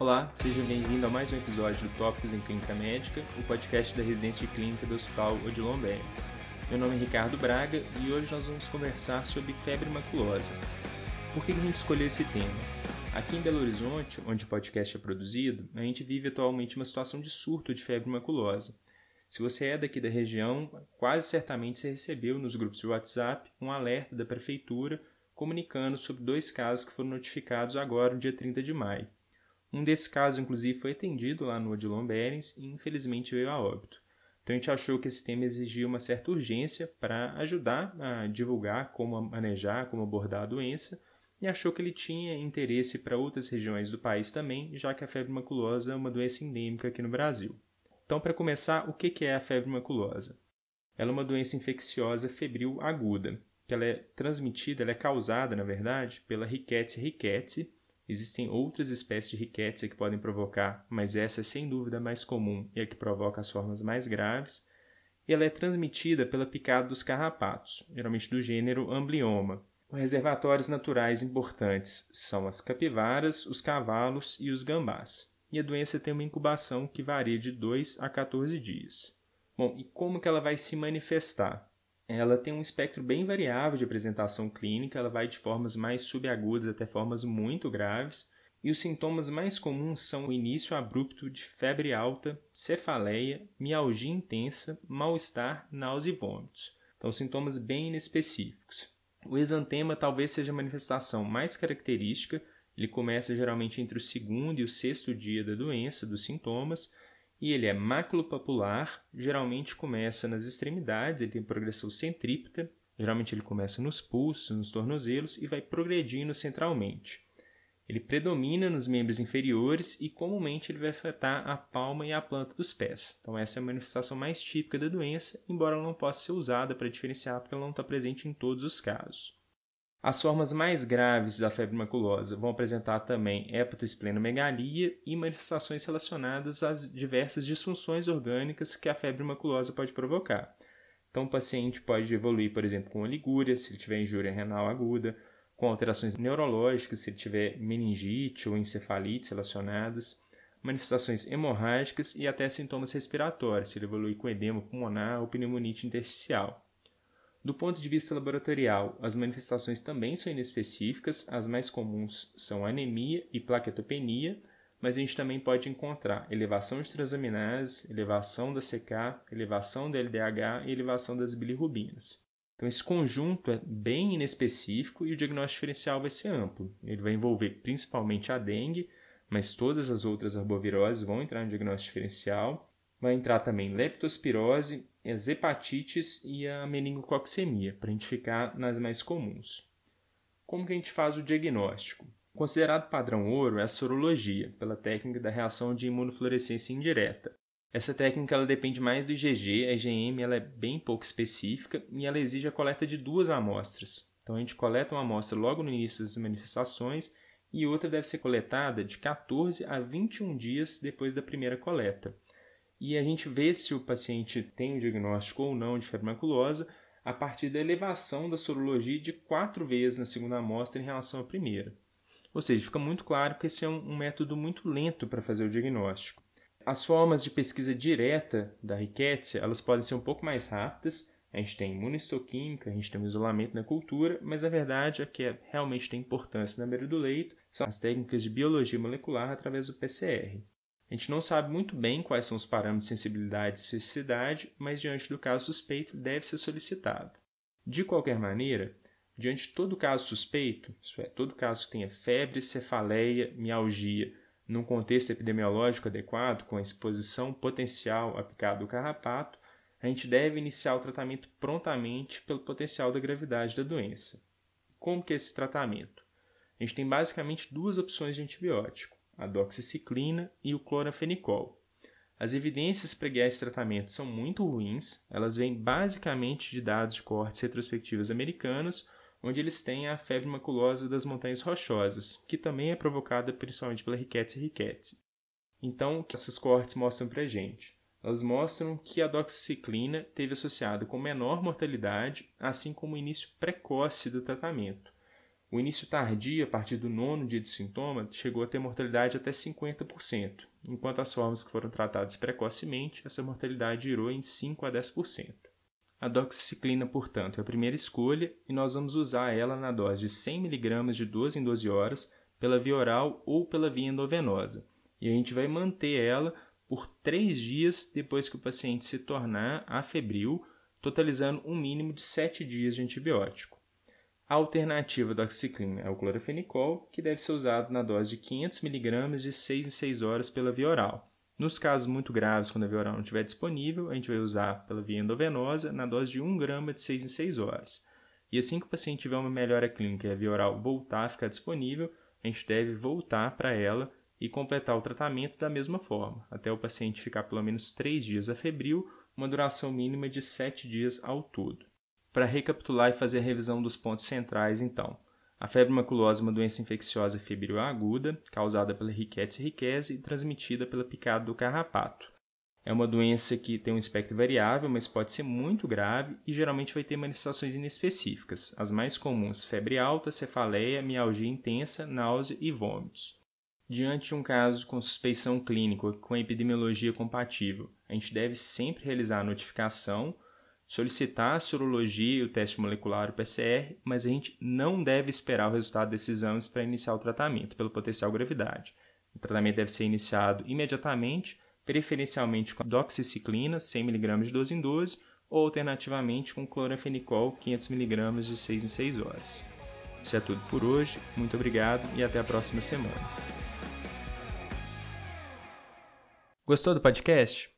Olá, seja bem-vindo a mais um episódio do Tópicos em Clínica Médica, o podcast da residência de clínica do Hospital Odilon Beres. Meu nome é Ricardo Braga e hoje nós vamos conversar sobre febre maculosa. Por que a gente escolheu esse tema? Aqui em Belo Horizonte, onde o podcast é produzido, a gente vive atualmente uma situação de surto de febre maculosa. Se você é daqui da região, quase certamente você recebeu nos grupos de WhatsApp um alerta da prefeitura comunicando sobre dois casos que foram notificados agora no dia 30 de maio. Um desses casos, inclusive, foi atendido lá no Odilon Berens e infelizmente veio a óbito. Então a gente achou que esse tema exigia uma certa urgência para ajudar a divulgar como manejar, como abordar a doença, e achou que ele tinha interesse para outras regiões do país também, já que a febre maculosa é uma doença endêmica aqui no Brasil. Então, para começar, o que é a febre maculosa? Ela é uma doença infecciosa febril aguda que ela é transmitida, ela é causada, na verdade, pela Rickettsia rickettsii. Existem outras espécies de Rickettsia que podem provocar, mas essa é sem dúvida a mais comum e a que provoca as formas mais graves. E ela é transmitida pela picada dos carrapatos, geralmente do gênero Amblyoma. Reservatórios naturais importantes são as capivaras, os cavalos e os gambás. E a doença tem uma incubação que varia de 2 a 14 dias. Bom, e como que ela vai se manifestar? Ela tem um espectro bem variável de apresentação clínica, ela vai de formas mais subagudas até formas muito graves, e os sintomas mais comuns são o início abrupto de febre alta, cefaleia, mialgia intensa, mal-estar, náusea e vômitos. Então, sintomas bem inespecíficos. O exantema talvez seja a manifestação mais característica, ele começa geralmente entre o segundo e o sexto dia da doença, dos sintomas, e ele é maculopapular, geralmente começa nas extremidades, ele tem progressão centrípeta, geralmente ele começa nos pulsos, nos tornozelos e vai progredindo centralmente. Ele predomina nos membros inferiores e comumente ele vai afetar a palma e a planta dos pés. Então essa é a manifestação mais típica da doença, embora ela não possa ser usada para diferenciar porque ela não está presente em todos os casos. As formas mais graves da febre maculosa vão apresentar também hepatosplenomegalia e manifestações relacionadas às diversas disfunções orgânicas que a febre maculosa pode provocar. Então, o paciente pode evoluir, por exemplo, com oligúria, se ele tiver injúria renal aguda, com alterações neurológicas, se ele tiver meningite ou encefalite relacionadas, manifestações hemorrágicas e até sintomas respiratórios, se ele evoluir com edema pulmonar ou pneumonite intersticial. Do ponto de vista laboratorial, as manifestações também são inespecíficas, as mais comuns são anemia e plaquetopenia, mas a gente também pode encontrar elevação de transaminases, elevação da CK, elevação da LDH e elevação das bilirrubinas. Então, esse conjunto é bem inespecífico e o diagnóstico diferencial vai ser amplo. Ele vai envolver principalmente a dengue, mas todas as outras arboviroses vão entrar no diagnóstico diferencial. Vai entrar também leptospirose, as hepatites e a meningococcemia, para a gente ficar nas mais comuns. Como que a gente faz o diagnóstico? Considerado padrão ouro é a sorologia, pela técnica da reação de imunofluorescência indireta. Essa técnica ela depende mais do IgG, a IgM ela é bem pouco específica e ela exige a coleta de duas amostras. Então a gente coleta uma amostra logo no início das manifestações e outra deve ser coletada de 14 a 21 dias depois da primeira coleta e a gente vê se o paciente tem um diagnóstico ou não de febre maculosa a partir da elevação da sorologia de quatro vezes na segunda amostra em relação à primeira. Ou seja, fica muito claro que esse é um, método muito lento para fazer o diagnóstico. As formas de pesquisa direta da riquétia, elas podem ser um pouco mais rápidas. A gente tem imunistoquímica, a gente tem o isolamento na cultura, mas a verdade é que é, realmente tem importância na beira do leito são as técnicas de biologia molecular através do PCR. A gente não sabe muito bem quais são os parâmetros de sensibilidade e especificidade, mas diante do caso suspeito deve ser solicitado. De qualquer maneira, diante de todo caso suspeito, isso é, todo caso que tenha febre, cefaleia, mialgia, num contexto epidemiológico adequado, com a exposição potencial a picada do carrapato, a gente deve iniciar o tratamento prontamente pelo potencial da gravidade da doença. Como que é esse tratamento? A gente tem basicamente duas opções de antibiótico a doxiciclina e o cloranfenicol. As evidências para guiar esse tratamento são muito ruins, elas vêm basicamente de dados de cortes retrospectivos americanos, onde eles têm a febre maculosa das montanhas rochosas, que também é provocada principalmente pela Rickettsia rickettsii. Então, o que essas cortes mostram para a gente? Elas mostram que a doxiciclina teve associado com menor mortalidade, assim como o início precoce do tratamento. O início tardio, a partir do nono dia de sintoma, chegou a ter mortalidade até 50%, enquanto as formas que foram tratadas precocemente, essa mortalidade girou em 5 a 10%. A doxiciclina, portanto, é a primeira escolha e nós vamos usar ela na dose de 100 mg de 12 em 12 horas pela via oral ou pela via endovenosa. E a gente vai manter ela por 3 dias depois que o paciente se tornar afebril, totalizando um mínimo de 7 dias de antibiótico. A alternativa da oxiciclina é o clorofenicol, que deve ser usado na dose de 500 mg de 6 em 6 horas pela via oral. Nos casos muito graves, quando a via oral não estiver disponível, a gente vai usar pela via endovenosa na dose de 1 grama de 6 em 6 horas. E assim que o paciente tiver uma melhora clínica e a via oral voltar a ficar disponível, a gente deve voltar para ela e completar o tratamento da mesma forma, até o paciente ficar pelo menos 3 dias afebril, uma duração mínima de 7 dias ao todo. Para recapitular e fazer a revisão dos pontos centrais, então. A febre maculosa é uma doença infecciosa febril aguda, causada pela Rickettsia rickettsii e transmitida pela picada do carrapato. É uma doença que tem um espectro variável, mas pode ser muito grave e geralmente vai ter manifestações inespecíficas. As mais comuns, febre alta, cefaleia, mialgia intensa, náusea e vômitos. Diante de um caso com suspeição clínica com epidemiologia compatível, a gente deve sempre realizar a notificação solicitar a sorologia e o teste molecular, o PCR, mas a gente não deve esperar o resultado desses exames para iniciar o tratamento, pelo potencial gravidade. O tratamento deve ser iniciado imediatamente, preferencialmente com doxiciclina, 100mg de 12 em 12, ou alternativamente com cloranfenicol, 500mg de 6 em 6 horas. Isso é tudo por hoje, muito obrigado e até a próxima semana. Gostou do podcast?